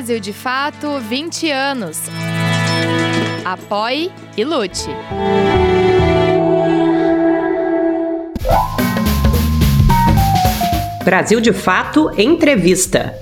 Brasil de Fato 20 anos. Apoie e lute. Brasil de Fato Entrevista.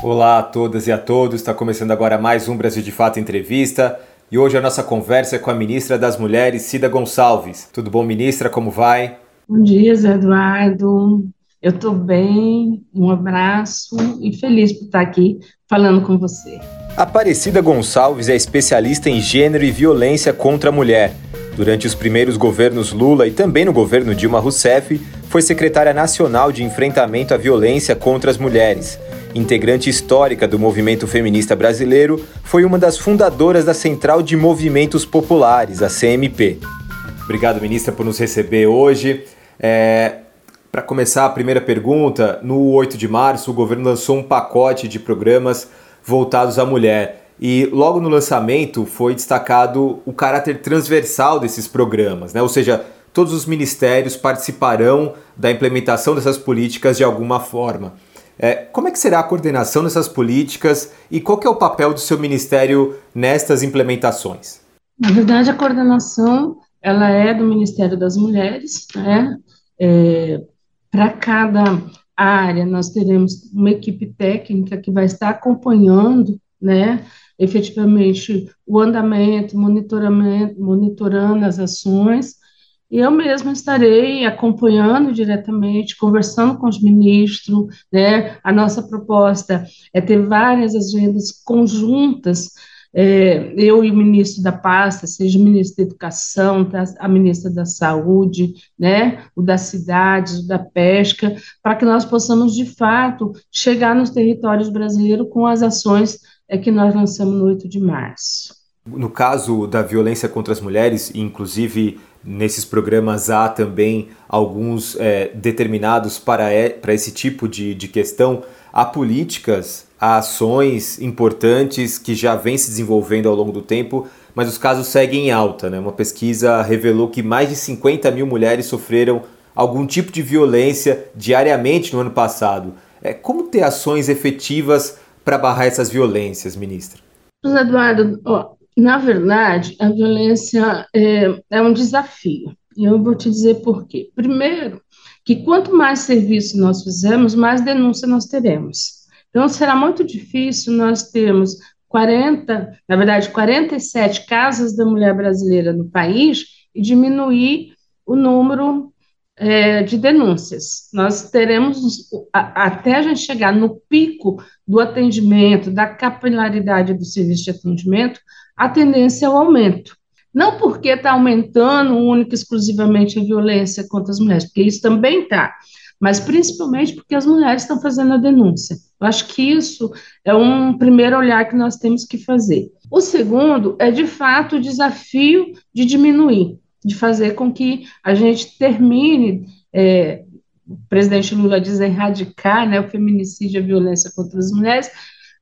Olá a todas e a todos, está começando agora mais um Brasil de Fato Entrevista. E hoje a nossa conversa é com a ministra das Mulheres, Cida Gonçalves. Tudo bom, ministra? Como vai? Bom dia, Zé Eduardo. Eu estou bem, um abraço e feliz por estar aqui falando com você. Aparecida Gonçalves é especialista em gênero e violência contra a mulher. Durante os primeiros governos Lula e também no governo Dilma Rousseff, foi secretária nacional de enfrentamento à violência contra as mulheres. Integrante histórica do movimento feminista brasileiro, foi uma das fundadoras da Central de Movimentos Populares, a CMP. Obrigado, ministra, por nos receber hoje. É, para começar a primeira pergunta, no 8 de março o governo lançou um pacote de programas voltados à mulher. E logo no lançamento foi destacado o caráter transversal desses programas, né? ou seja, todos os ministérios participarão da implementação dessas políticas de alguma forma. É, como é que será a coordenação dessas políticas e qual é o papel do seu ministério nestas implementações? Na verdade, a coordenação ela é do Ministério das Mulheres, né? É, para cada área, nós teremos uma equipe técnica que vai estar acompanhando, né, efetivamente o andamento, monitoramento, monitorando as ações, e eu mesma estarei acompanhando diretamente, conversando com os ministros, né, a nossa proposta é ter várias agendas conjuntas é, eu e o ministro da pasta, seja o ministro da Educação, a ministra da Saúde, né, o das cidades, o da pesca, para que nós possamos, de fato, chegar nos territórios brasileiros com as ações é, que nós lançamos no 8 de março. No caso da violência contra as mulheres, inclusive nesses programas há também alguns é, determinados para, é, para esse tipo de, de questão, há políticas a ações importantes que já vêm se desenvolvendo ao longo do tempo, mas os casos seguem em alta. Né? Uma pesquisa revelou que mais de 50 mil mulheres sofreram algum tipo de violência diariamente no ano passado. É, como ter ações efetivas para barrar essas violências, ministra? Eduardo, ó, na verdade, a violência é, é um desafio. E eu vou te dizer por quê. Primeiro, que quanto mais serviço nós fizermos, mais denúncia nós teremos. Então, será muito difícil nós termos 40, na verdade, 47 casas da mulher brasileira no país e diminuir o número é, de denúncias. Nós teremos, até a gente chegar no pico do atendimento, da capilaridade do serviço de atendimento, a tendência é o aumento. Não porque está aumentando única e exclusivamente a violência contra as mulheres, porque isso também está, mas principalmente porque as mulheres estão fazendo a denúncia. Eu acho que isso é um primeiro olhar que nós temos que fazer. O segundo é, de fato, o desafio de diminuir, de fazer com que a gente termine. É, o presidente Lula diz erradicar né, o feminicídio e a violência contra as mulheres,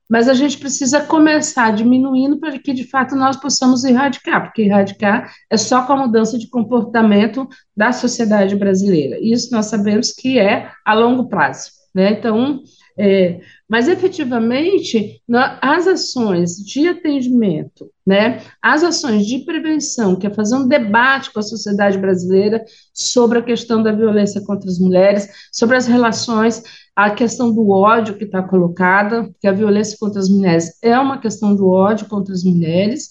mas a gente precisa começar diminuindo para que, de fato, nós possamos erradicar, porque erradicar é só com a mudança de comportamento da sociedade brasileira. Isso nós sabemos que é a longo prazo. Né? Então, é, mas efetivamente, as ações de atendimento, né, as ações de prevenção, que é fazer um debate com a sociedade brasileira sobre a questão da violência contra as mulheres, sobre as relações, a questão do ódio que está colocada, que a violência contra as mulheres é uma questão do ódio contra as mulheres,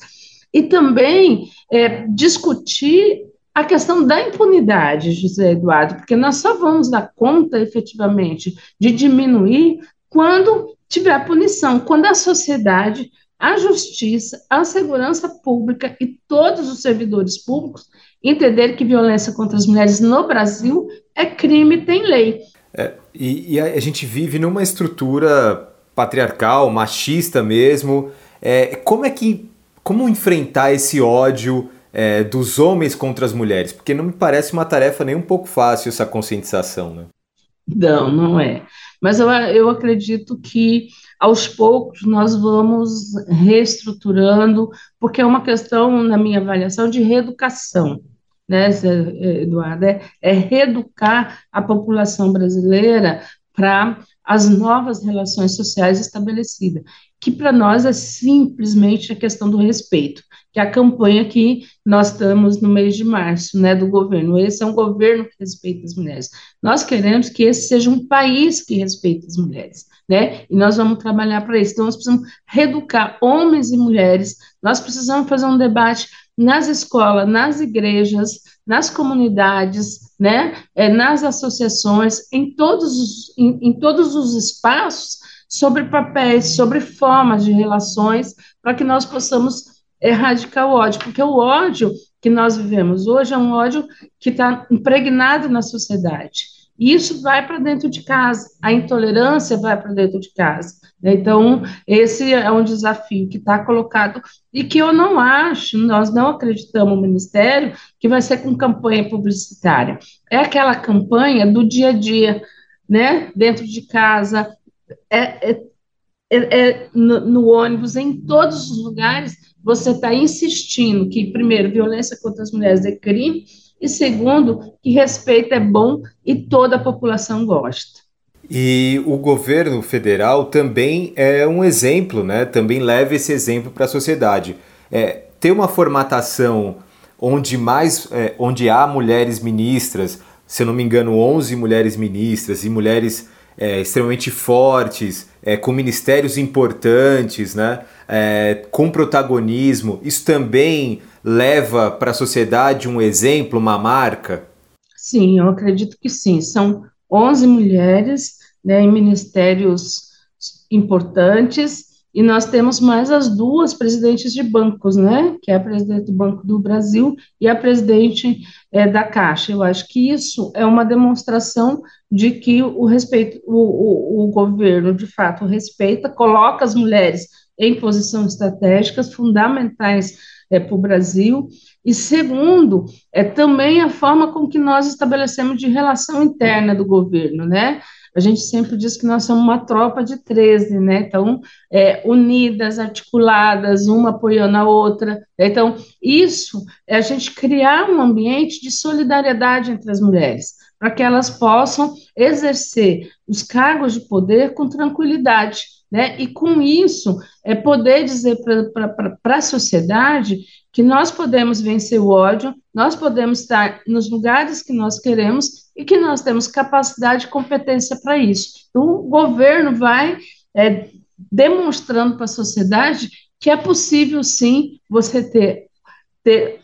e também é, discutir a questão da impunidade, José Eduardo, porque nós só vamos dar conta efetivamente de diminuir quando tiver punição, quando a sociedade, a justiça, a segurança pública e todos os servidores públicos entenderem que violência contra as mulheres no Brasil é crime, tem lei. É, e, e, a gente vive numa estrutura patriarcal, machista mesmo. É, como é que. Como enfrentar esse ódio é, dos homens contra as mulheres? Porque não me parece uma tarefa nem um pouco fácil essa conscientização, né? Não, não é. Mas eu, eu acredito que aos poucos nós vamos reestruturando, porque é uma questão, na minha avaliação, de reeducação, né, Eduardo? É, é reeducar a população brasileira para as novas relações sociais estabelecidas, que para nós é simplesmente a questão do respeito, que é a campanha que nós estamos no mês de março, né, do governo. Esse é um governo que respeita as mulheres. Nós queremos que esse seja um país que respeite as mulheres, né? E nós vamos trabalhar para isso. Então nós precisamos reeducar homens e mulheres. Nós precisamos fazer um debate nas escolas, nas igrejas, nas comunidades, né, é, nas associações, em todos, os, em, em todos os espaços, sobre papéis, sobre formas de relações, para que nós possamos erradicar o ódio, porque o ódio que nós vivemos hoje é um ódio que está impregnado na sociedade. Isso vai para dentro de casa, a intolerância vai para dentro de casa. Né? Então, esse é um desafio que está colocado e que eu não acho, nós não acreditamos no Ministério que vai ser com campanha publicitária. É aquela campanha do dia a dia, né? dentro de casa, é, é, é, é no, no ônibus, em todos os lugares, você está insistindo que, primeiro, violência contra as mulheres é crime, e segundo, que respeito é bom e toda a população gosta. E o governo federal também é um exemplo, né? também leva esse exemplo para a sociedade. É, ter uma formatação onde, mais, é, onde há mulheres ministras, se eu não me engano, 11 mulheres ministras e mulheres é, extremamente fortes, é, com ministérios importantes, né? É, com protagonismo, isso também leva para a sociedade um exemplo, uma marca? Sim, eu acredito que sim. São 11 mulheres né, em ministérios importantes, e nós temos mais as duas presidentes de bancos, né, que é a presidente do Banco do Brasil e a presidente é, da Caixa. Eu acho que isso é uma demonstração de que o respeito, o, o, o governo, de fato, respeita, coloca as mulheres em posições estratégicas fundamentais é, para o Brasil, e segundo, é também a forma com que nós estabelecemos de relação interna do governo, né? A gente sempre diz que nós somos uma tropa de 13, né? Então, é, unidas, articuladas, uma apoiando a outra. Então, isso é a gente criar um ambiente de solidariedade entre as mulheres, para que elas possam exercer os cargos de poder com tranquilidade. Né? E com isso, é poder dizer para a sociedade que nós podemos vencer o ódio, nós podemos estar nos lugares que nós queremos e que nós temos capacidade e competência para isso. Então, o governo vai é, demonstrando para a sociedade que é possível, sim, você ter, ter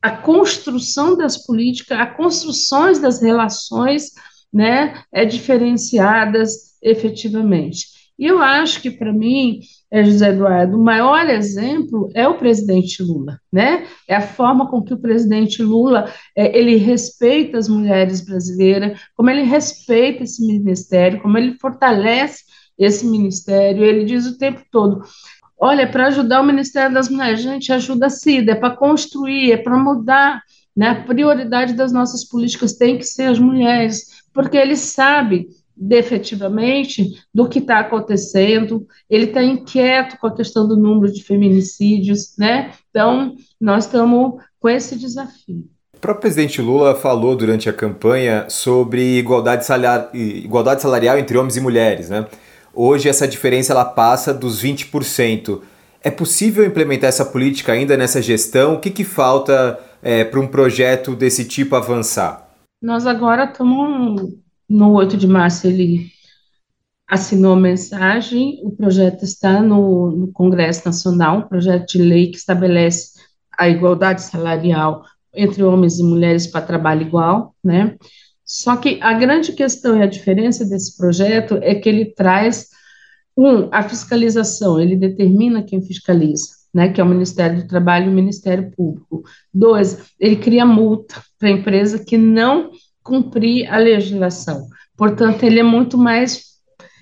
a construção das políticas, a construções das relações né, é, diferenciadas efetivamente. E eu acho que, para mim, é, José Eduardo, o maior exemplo é o presidente Lula, né? É a forma com que o presidente Lula é, ele respeita as mulheres brasileiras, como ele respeita esse ministério, como ele fortalece esse ministério. Ele diz o tempo todo: olha, para ajudar o Ministério das Mulheres, gente ajuda a CIDA, é para construir, é para mudar. Né? A prioridade das nossas políticas tem que ser as mulheres, porque ele sabe efetivamente do que está acontecendo, ele está inquieto com a questão do número de feminicídios, né? Então, nós estamos com esse desafio. O próprio presidente Lula falou durante a campanha sobre igualdade, salarial, igualdade salarial entre homens e mulheres, né? Hoje essa diferença ela passa dos 20%. É possível implementar essa política ainda nessa gestão? O que, que falta é, para um projeto desse tipo avançar? Nós agora estamos no 8 de março ele assinou a mensagem, o projeto está no, no Congresso Nacional, um projeto de lei que estabelece a igualdade salarial entre homens e mulheres para trabalho igual, né? Só que a grande questão e a diferença desse projeto é que ele traz, um, a fiscalização, ele determina quem fiscaliza, né, que é o Ministério do Trabalho e o Ministério Público. Dois, ele cria multa para a empresa que não cumprir a legislação. Portanto, ele é muito mais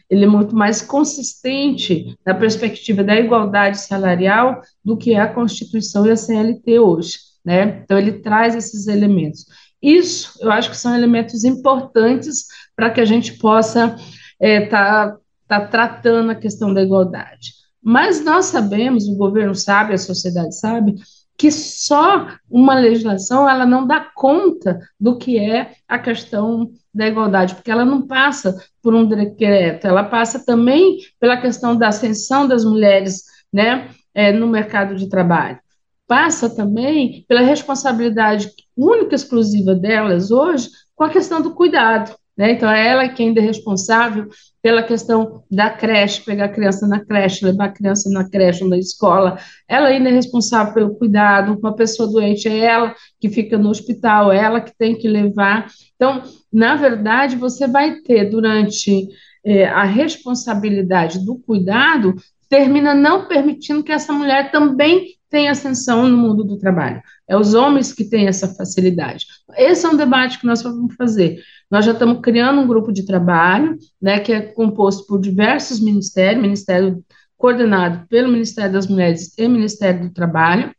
ele é muito mais consistente na perspectiva da igualdade salarial do que a Constituição e a CLT hoje, né? Então ele traz esses elementos. Isso, eu acho que são elementos importantes para que a gente possa estar é, tá, tá tratando a questão da igualdade. Mas nós sabemos, o governo sabe, a sociedade sabe, que só uma legislação ela não dá conta do que é a questão da igualdade, porque ela não passa por um decreto, ela passa também pela questão da ascensão das mulheres né, é, no mercado de trabalho. Passa também pela responsabilidade única e exclusiva delas hoje com a questão do cuidado. Né? Então, é ela que ainda é responsável pela questão da creche, pegar a criança na creche, levar a criança na creche ou na escola. Ela ainda é responsável pelo cuidado. Uma pessoa doente é ela que fica no hospital, é ela que tem que levar. Então, na verdade, você vai ter durante é, a responsabilidade do cuidado, termina não permitindo que essa mulher também tenha ascensão no mundo do trabalho. É os homens que têm essa facilidade. Esse é um debate que nós vamos fazer. Nós já estamos criando um grupo de trabalho, né, que é composto por diversos ministérios, ministério coordenado pelo Ministério das Mulheres e Ministério do Trabalho,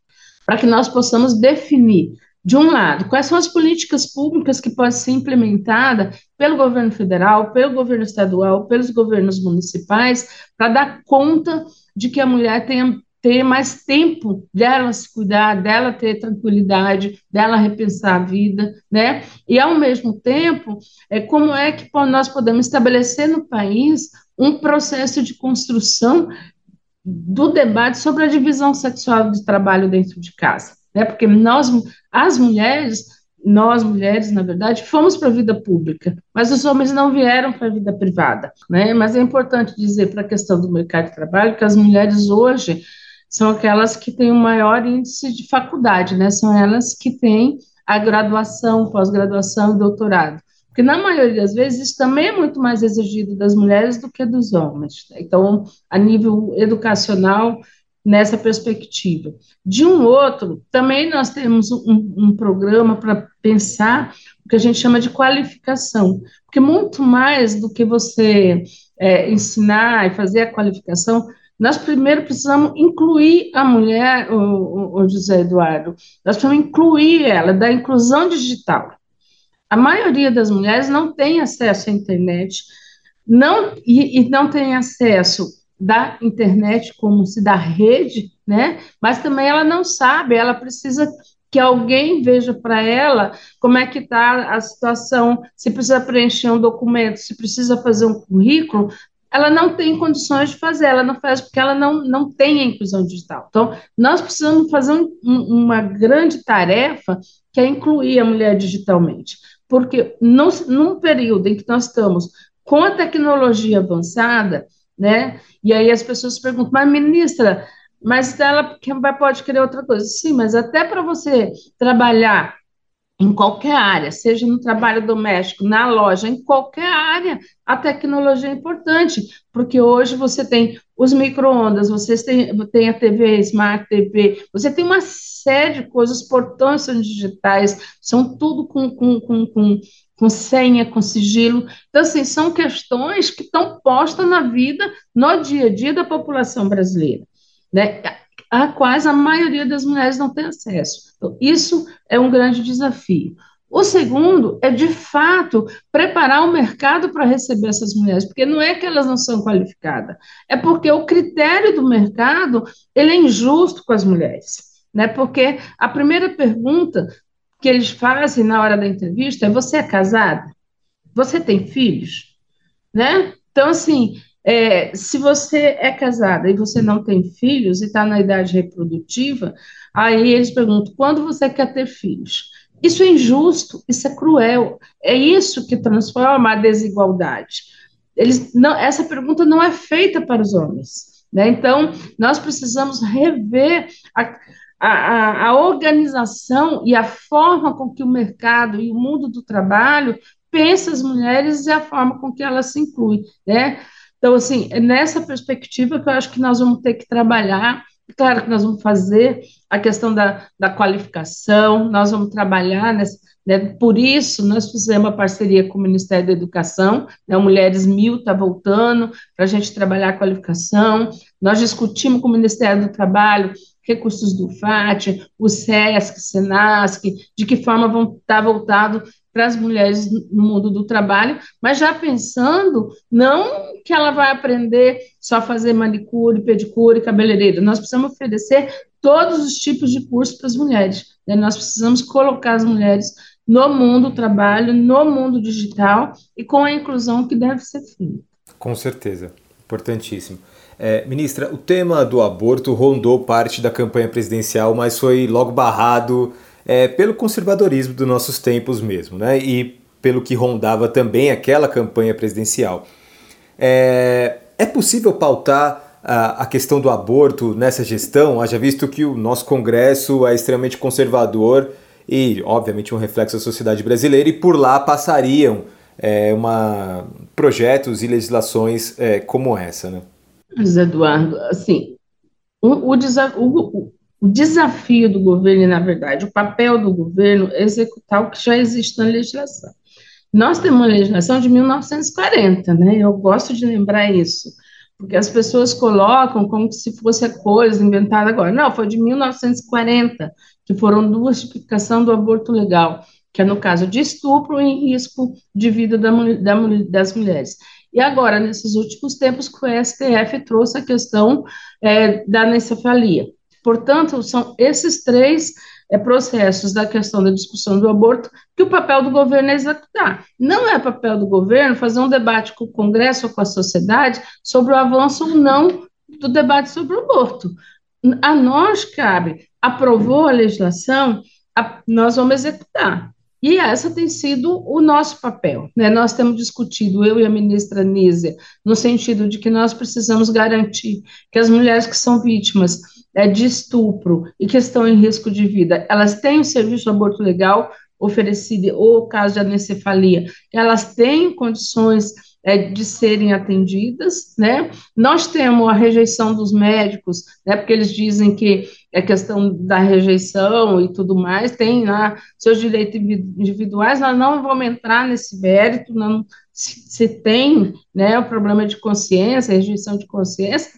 para que nós possamos definir, de um lado, quais são as políticas públicas que podem ser implementadas pelo governo federal, pelo governo estadual, pelos governos municipais, para dar conta de que a mulher tenha ter mais tempo dela se cuidar, dela ter tranquilidade, dela repensar a vida, né? E ao mesmo tempo, é como é que nós podemos estabelecer no país um processo de construção do debate sobre a divisão sexual do trabalho dentro de casa, né? Porque nós, as mulheres, nós mulheres, na verdade, fomos para a vida pública, mas os homens não vieram para a vida privada, né? Mas é importante dizer para a questão do mercado de trabalho que as mulheres hoje são aquelas que têm o maior índice de faculdade, né? São elas que têm a graduação, pós-graduação e doutorado. Porque, na maioria das vezes, isso também é muito mais exigido das mulheres do que dos homens. Né? Então, a nível educacional, nessa perspectiva. De um outro, também nós temos um, um programa para pensar o que a gente chama de qualificação, porque muito mais do que você é, ensinar e fazer a qualificação, nós primeiro precisamos incluir a mulher, o, o, José Eduardo, nós precisamos incluir ela, da inclusão digital. A maioria das mulheres não tem acesso à internet, não, e, e não tem acesso da internet como se da rede, né? Mas também ela não sabe, ela precisa que alguém veja para ela como é que está a situação, se precisa preencher um documento, se precisa fazer um currículo, ela não tem condições de fazer, ela não faz porque ela não, não tem a inclusão digital. Então, nós precisamos fazer um, um, uma grande tarefa que é incluir a mulher digitalmente, porque no, num período em que nós estamos com a tecnologia avançada, né, e aí as pessoas perguntam, mas ministra, mas ela pode querer outra coisa. Sim, mas até para você trabalhar em qualquer área, seja no trabalho doméstico, na loja, em qualquer área, a tecnologia é importante, porque hoje você tem os micro-ondas, você tem, tem a TV, Smart TV, você tem uma série de coisas, os portões são digitais, são tudo com, com, com, com, com senha, com sigilo. Então, assim, são questões que estão postas na vida, no dia a dia da população brasileira. Né? A quais a maioria das mulheres não tem acesso. Então, isso é um grande desafio. O segundo é, de fato, preparar o mercado para receber essas mulheres, porque não é que elas não são qualificadas, é porque o critério do mercado ele é injusto com as mulheres. Né? Porque a primeira pergunta que eles fazem na hora da entrevista é: você é casada? Você tem filhos? Né? Então, assim, é, se você é casada e você não tem filhos e está na idade reprodutiva, aí eles perguntam: quando você quer ter filhos? Isso é injusto, isso é cruel. É isso que transforma a desigualdade. Eles não, essa pergunta não é feita para os homens. Né? Então, nós precisamos rever a, a, a organização e a forma com que o mercado e o mundo do trabalho pensa as mulheres e a forma com que elas se incluem. Né? Então, assim, é nessa perspectiva que eu acho que nós vamos ter que trabalhar. Claro que nós vamos fazer a questão da, da qualificação, nós vamos trabalhar nessa, né, por isso, nós fizemos uma parceria com o Ministério da Educação, né, Mulheres Mil está voltando para a gente trabalhar a qualificação. Nós discutimos com o Ministério do Trabalho recursos do FAT, o SESC, SENASC, de que forma vão estar voltados para as mulheres no mundo do trabalho, mas já pensando não que ela vai aprender só fazer manicure, pedicure, cabeleireiro. Nós precisamos oferecer todos os tipos de cursos para as mulheres. Né? Nós precisamos colocar as mulheres no mundo do trabalho, no mundo digital e com a inclusão que deve ser feita. Com certeza, importantíssimo. É, ministra, o tema do aborto rondou parte da campanha presidencial, mas foi logo barrado é, pelo conservadorismo dos nossos tempos mesmo, né? E pelo que rondava também aquela campanha presidencial. É, é possível pautar a, a, questão do aborto nessa gestão, haja visto que o nosso Congresso é extremamente conservador e, obviamente, um reflexo da sociedade brasileira, e por lá passariam é, uma, projetos e legislações é, como essa, né? Eduardo, assim, o, o, o, o desafio do governo, e, na verdade, o papel do governo é executar o que já existe na legislação. Nós temos uma legislação de 1940, né? Eu gosto de lembrar isso, porque as pessoas colocam como se fosse a coisa inventada agora. Não, foi de 1940, que foram duas tipificações do aborto legal, que é no caso de estupro em risco de vida da, da, das mulheres. E agora, nesses últimos tempos, que o STF trouxe a questão é, da anencefalia. Portanto, são esses três é, processos da questão da discussão do aborto que o papel do governo é executar. Não é papel do governo fazer um debate com o Congresso ou com a sociedade sobre o avanço ou não do debate sobre o aborto. A nós cabe, aprovou a legislação, a, nós vamos executar. E essa tem sido o nosso papel. Né? Nós temos discutido, eu e a ministra Nízia, no sentido de que nós precisamos garantir que as mulheres que são vítimas é, de estupro e que estão em risco de vida, elas têm o serviço de aborto legal oferecido, ou caso de anencefalia, elas têm condições é, de serem atendidas, né? Nós temos a rejeição dos médicos, né? Porque eles dizem que é questão da rejeição e tudo mais, tem lá seus direitos individuais, nós não vamos entrar nesse mérito, não, se, se tem, né, o problema de consciência, rejeição de consciência,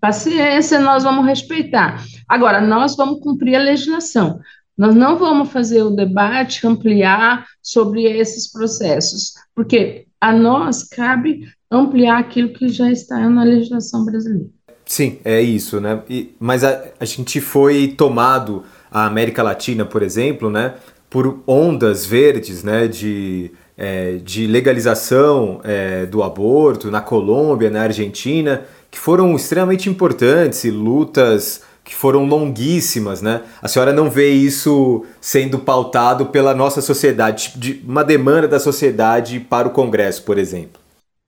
paciência, nós vamos respeitar. Agora, nós vamos cumprir a legislação. Nós não vamos fazer o debate, ampliar sobre esses processos, porque a nós cabe ampliar aquilo que já está na legislação brasileira. Sim, é isso, né? E, mas a, a gente foi tomado, a América Latina, por exemplo, né, por ondas verdes, né, de, é, de legalização é, do aborto na Colômbia, na Argentina, que foram extremamente importantes e lutas que foram longuíssimas, né? A senhora não vê isso sendo pautado pela nossa sociedade, de uma demanda da sociedade para o Congresso, por exemplo?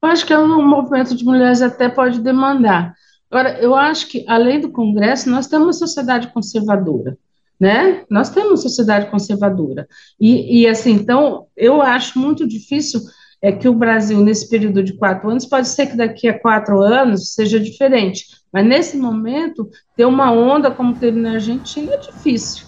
Eu acho que é um movimento de mulheres até pode demandar. Agora, eu acho que, além do Congresso, nós temos uma sociedade conservadora, né? Nós temos uma sociedade conservadora. E, e assim, então, eu acho muito difícil é que o Brasil, nesse período de quatro anos, pode ser que daqui a quatro anos seja diferente, mas nesse momento, ter uma onda como teve na Argentina é difícil.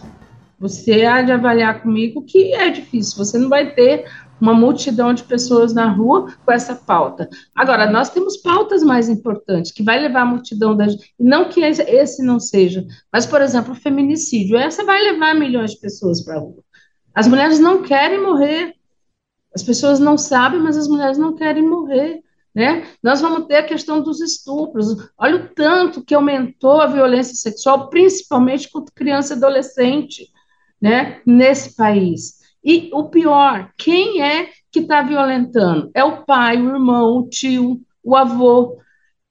Você há de avaliar comigo que é difícil, você não vai ter uma multidão de pessoas na rua com essa pauta. Agora, nós temos pautas mais importantes, que vai levar a multidão da gente, não que esse não seja, mas, por exemplo, o feminicídio, essa vai levar milhões de pessoas para a rua. As mulheres não querem morrer, as pessoas não sabem, mas as mulheres não querem morrer. Né? Nós vamos ter a questão dos estupros. Olha o tanto que aumentou a violência sexual, principalmente contra criança e adolescente, né? nesse país. E o pior, quem é que está violentando? É o pai, o irmão, o tio, o avô.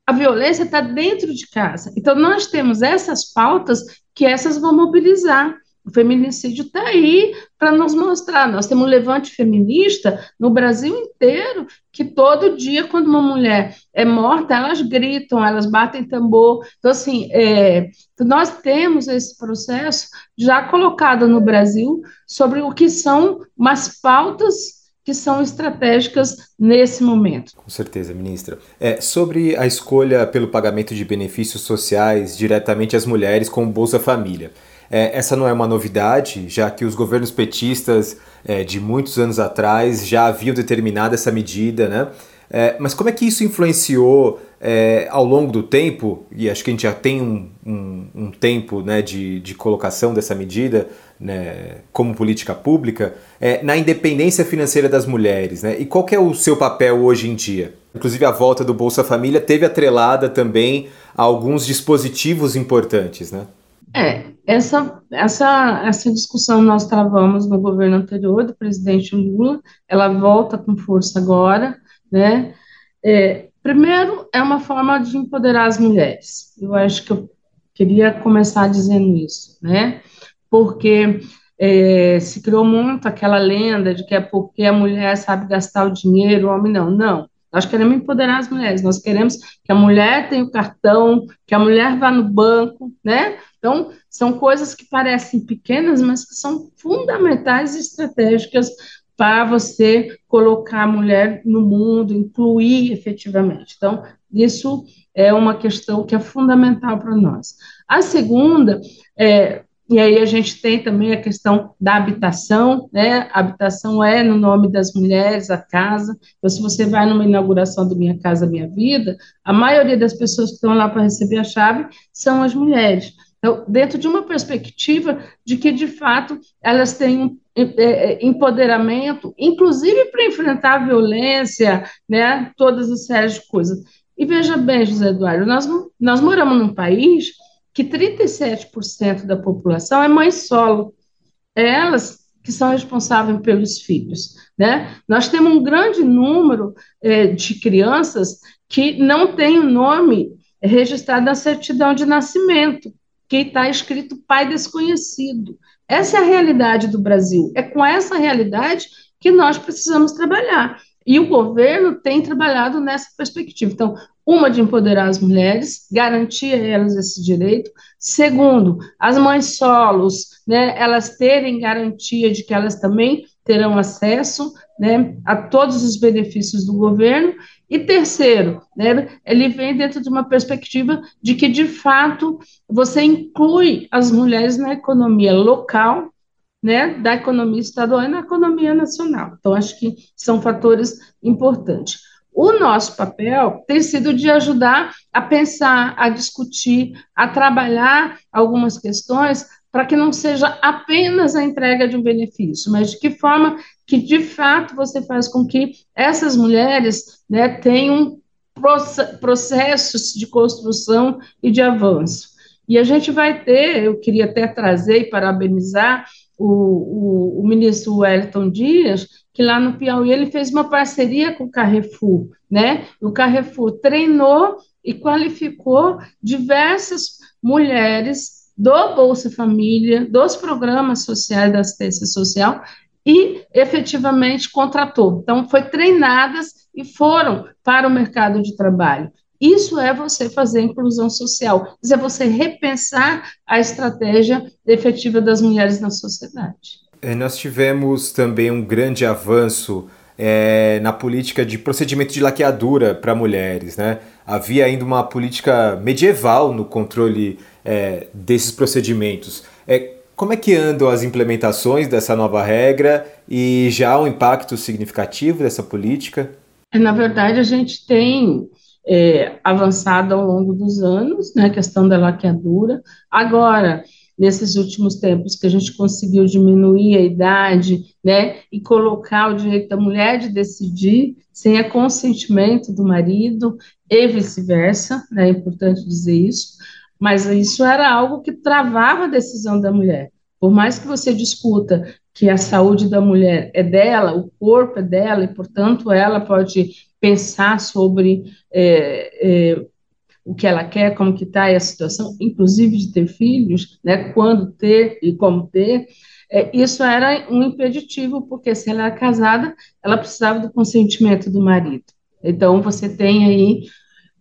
A violência está dentro de casa. Então, nós temos essas pautas que essas vão mobilizar. O feminicídio está aí para nos mostrar. Nós temos um levante feminista no Brasil inteiro, que todo dia, quando uma mulher é morta, elas gritam, elas batem tambor. Então, assim, é, nós temos esse processo já colocado no Brasil sobre o que são umas pautas que são estratégicas nesse momento. Com certeza, ministra. É, sobre a escolha pelo pagamento de benefícios sociais diretamente às mulheres com Bolsa Família. É, essa não é uma novidade, já que os governos petistas é, de muitos anos atrás já haviam determinado essa medida, né? É, mas como é que isso influenciou é, ao longo do tempo, e acho que a gente já tem um, um, um tempo né, de, de colocação dessa medida né, como política pública, é, na independência financeira das mulheres? Né? E qual é o seu papel hoje em dia? Inclusive, a volta do Bolsa Família teve atrelada também a alguns dispositivos importantes, né? É, essa, essa, essa discussão nós travamos no governo anterior do presidente Lula, ela volta com força agora, né? É, Primeiro, é uma forma de empoderar as mulheres. Eu acho que eu queria começar dizendo isso, né? Porque é, se criou muito aquela lenda de que é porque a mulher sabe gastar o dinheiro, o homem não. Não. Nós queremos empoderar as mulheres, nós queremos que a mulher tenha o cartão, que a mulher vá no banco, né? Então, são coisas que parecem pequenas, mas que são fundamentais e estratégicas para você colocar a mulher no mundo, incluir efetivamente. Então, isso é uma questão que é fundamental para nós. A segunda, é, e aí a gente tem também a questão da habitação, né? A habitação é no nome das mulheres, a casa. Então, se você vai numa inauguração do Minha Casa Minha Vida, a maioria das pessoas que estão lá para receber a chave são as mulheres. Então, dentro de uma perspectiva de que, de fato, elas têm é, é, empoderamento, inclusive para enfrentar a violência, né, todas as séries de coisas. E veja bem, José Eduardo, nós, nós moramos num país que 37% da população é mãe solo. É elas que são responsáveis pelos filhos. Né? Nós temos um grande número é, de crianças que não têm o nome registrado na certidão de nascimento, que está escrito pai desconhecido. Essa é a realidade do Brasil. É com essa realidade que nós precisamos trabalhar. E o governo tem trabalhado nessa perspectiva. Então, uma de empoderar as mulheres, garantir a elas esse direito. Segundo, as mães solos, né, elas terem garantia de que elas também terão acesso né, a todos os benefícios do governo. E terceiro, né, ele vem dentro de uma perspectiva de que, de fato, você inclui as mulheres na economia local, né, da economia estadual e na economia nacional. Então, acho que são fatores importantes. O nosso papel tem sido de ajudar a pensar, a discutir, a trabalhar algumas questões para que não seja apenas a entrega de um benefício, mas de que forma que de fato você faz com que essas mulheres né, tenham processos de construção e de avanço. E a gente vai ter, eu queria até trazer e parabenizar o, o, o, ministro Wellington Dias, que lá no Piauí ele fez uma parceria com o Carrefour, né? O Carrefour treinou e qualificou diversas mulheres do Bolsa Família, dos programas sociais da assistência social e efetivamente contratou. Então, foi treinadas e foram para o mercado de trabalho. Isso é você fazer inclusão social, isso é você repensar a estratégia efetiva das mulheres na sociedade. É, nós tivemos também um grande avanço é, na política de procedimento de laqueadura para mulheres. Né? Havia ainda uma política medieval no controle é, desses procedimentos. É, como é que andam as implementações dessa nova regra e já há um impacto significativo dessa política? Na verdade, a gente tem é, avançado ao longo dos anos, né, questão da laqueadura. Agora, nesses últimos tempos, que a gente conseguiu diminuir a idade, né, e colocar o direito da mulher de decidir sem a consentimento do marido e vice-versa, né, é importante dizer isso mas isso era algo que travava a decisão da mulher. Por mais que você discuta que a saúde da mulher é dela, o corpo é dela, e, portanto, ela pode pensar sobre é, é, o que ela quer, como que está a situação, inclusive de ter filhos, né, quando ter e como ter, é, isso era um impeditivo, porque se ela era casada, ela precisava do consentimento do marido. Então, você tem aí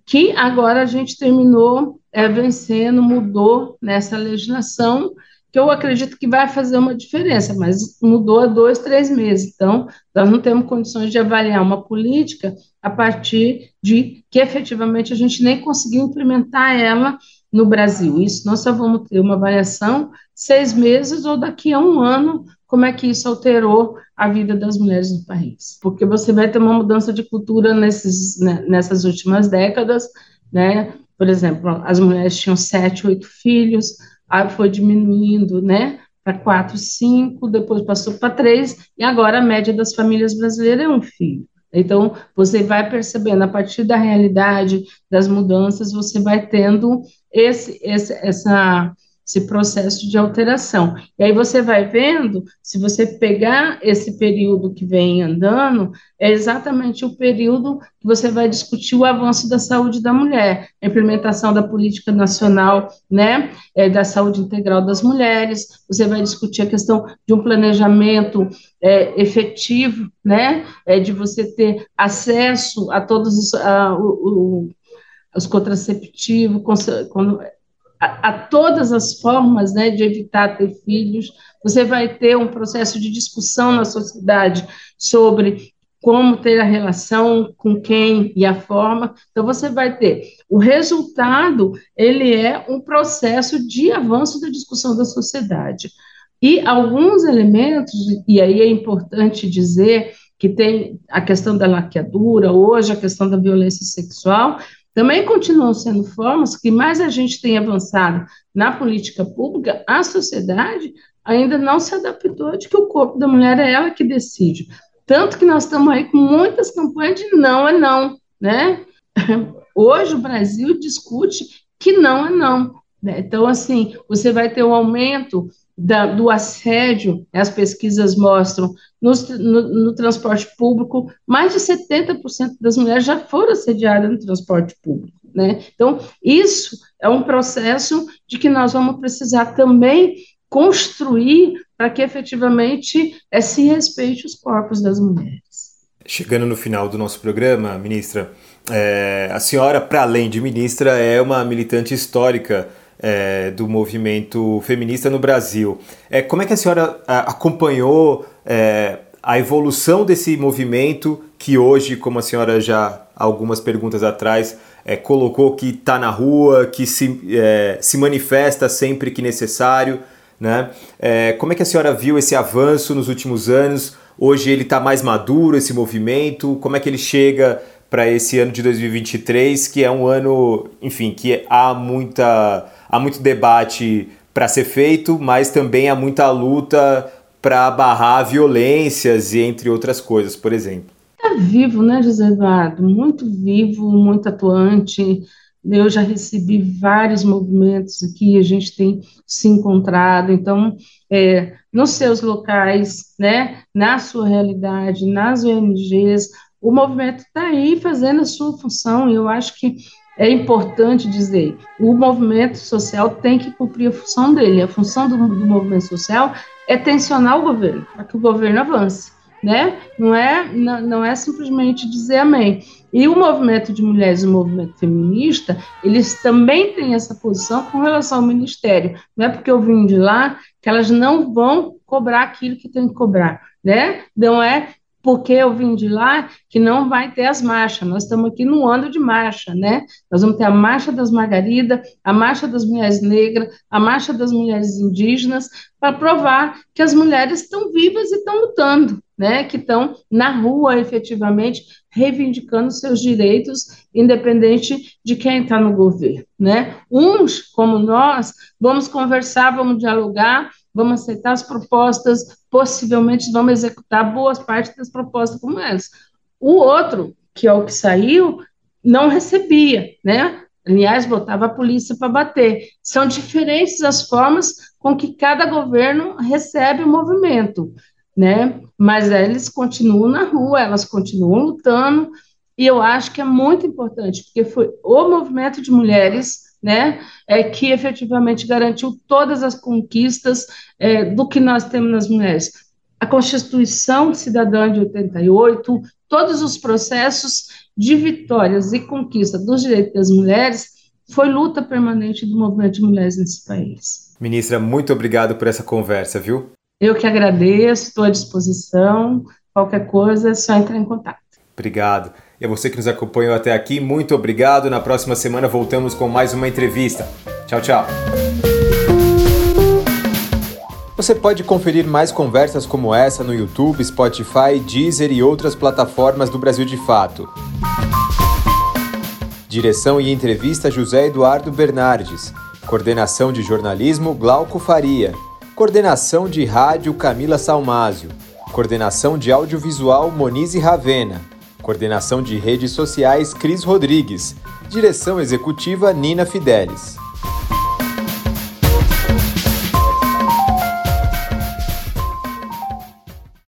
que agora a gente terminou é, vencendo, mudou nessa legislação, que eu acredito que vai fazer uma diferença, mas mudou há dois, três meses. Então, nós não temos condições de avaliar uma política a partir de que efetivamente a gente nem conseguiu implementar ela no Brasil. Isso nós só vamos ter uma avaliação seis meses ou daqui a um ano, como é que isso alterou a vida das mulheres no país. Porque você vai ter uma mudança de cultura nesses, né, nessas últimas décadas, né? Por exemplo, as mulheres tinham sete, oito filhos, aí foi diminuindo, né? Para quatro, cinco, depois passou para três, e agora a média das famílias brasileiras é um filho. Então, você vai percebendo, a partir da realidade, das mudanças, você vai tendo esse, esse, essa esse processo de alteração. E aí você vai vendo, se você pegar esse período que vem andando, é exatamente o período que você vai discutir o avanço da saúde da mulher, a implementação da política nacional, né, é, da saúde integral das mulheres, você vai discutir a questão de um planejamento é, efetivo, né, é, de você ter acesso a todos os, a, o, o, os contraceptivos, a, todas as formas né, de evitar ter filhos. Você vai ter um processo de discussão na sociedade sobre como ter a relação com quem e a forma. Então você vai ter o resultado, ele é um processo de avanço da discussão da sociedade. E alguns elementos, e aí é importante dizer que tem a questão da laqueadura, hoje a questão da violência sexual, também continuam sendo formas que mais a gente tem avançado na política pública, a sociedade ainda não se adaptou de que o corpo da mulher é ela que decide. Tanto que nós estamos aí com muitas campanhas de não é não, né? Hoje o Brasil discute que não é não. Né? Então, assim, você vai ter um aumento da, do assédio, as pesquisas mostram, no, no, no, transporte público, mais de 70% das mulheres já foram assediadas no transporte público. Né? Então, isso é um processo de que nós vamos precisar também construir para que efetivamente é, se respeite os corpos das mulheres. Chegando no final do nosso programa, ministra, é, a senhora, para além de ministra, é uma militante histórica é, do movimento feminista no Brasil. É, como é que a senhora acompanhou é, a evolução desse movimento que hoje, como a senhora já algumas perguntas atrás é, colocou que está na rua, que se, é, se manifesta sempre que necessário, né? É, como é que a senhora viu esse avanço nos últimos anos? Hoje ele está mais maduro, esse movimento? Como é que ele chega para esse ano de 2023, que é um ano, enfim, que há muita há muito debate para ser feito, mas também há muita luta para barrar violências e entre outras coisas, por exemplo. Está vivo, né, José Eduardo? Muito vivo, muito atuante. Eu já recebi vários movimentos aqui, a gente tem se encontrado. Então, é, nos seus locais, né, na sua realidade, nas ONGs, o movimento está aí fazendo a sua função. Eu acho que é importante dizer, o movimento social tem que cumprir a função dele. A função do, do movimento social é tensionar o governo, para que o governo avance, né? Não é, não, não é simplesmente dizer amém. E o movimento de mulheres, o movimento feminista, eles também têm essa posição com relação ao ministério. Não é porque eu vim de lá que elas não vão cobrar aquilo que tem que cobrar, né? Não é porque eu vim de lá que não vai ter as marchas. Nós estamos aqui no ano de marcha, né? Nós vamos ter a marcha das Margaridas, a marcha das mulheres negras, a marcha das mulheres indígenas, para provar que as mulheres estão vivas e estão lutando, né? Que estão na rua efetivamente reivindicando seus direitos, independente de quem está no governo, né? Uns, como nós, vamos conversar, vamos dialogar, vamos aceitar as propostas, possivelmente vamos executar boas partes das propostas como essa. O outro, que é o que saiu, não recebia, né? Aliás, botava a polícia para bater. São diferentes as formas com que cada governo recebe o movimento, né? Mas eles continuam na rua, elas continuam lutando, e eu acho que é muito importante, porque foi o movimento de mulheres né, é, que efetivamente garantiu todas as conquistas é, do que nós temos nas mulheres. A Constituição Cidadã de 88, todos os processos de vitórias e conquista dos direitos das mulheres, foi luta permanente do movimento de mulheres nesse país. Ministra, muito obrigado por essa conversa, viu? Eu que agradeço, estou à disposição. Qualquer coisa é só entrar em contato. Obrigado. E a você que nos acompanhou até aqui, muito obrigado. Na próxima semana voltamos com mais uma entrevista. Tchau, tchau. Você pode conferir mais conversas como essa no YouTube, Spotify, Deezer e outras plataformas do Brasil de Fato. Direção e entrevista José Eduardo Bernardes. Coordenação de jornalismo Glauco Faria. Coordenação de rádio Camila Salmásio. Coordenação de audiovisual Monize Ravena. Coordenação de redes sociais Cris Rodrigues. Direção executiva Nina Fidelis.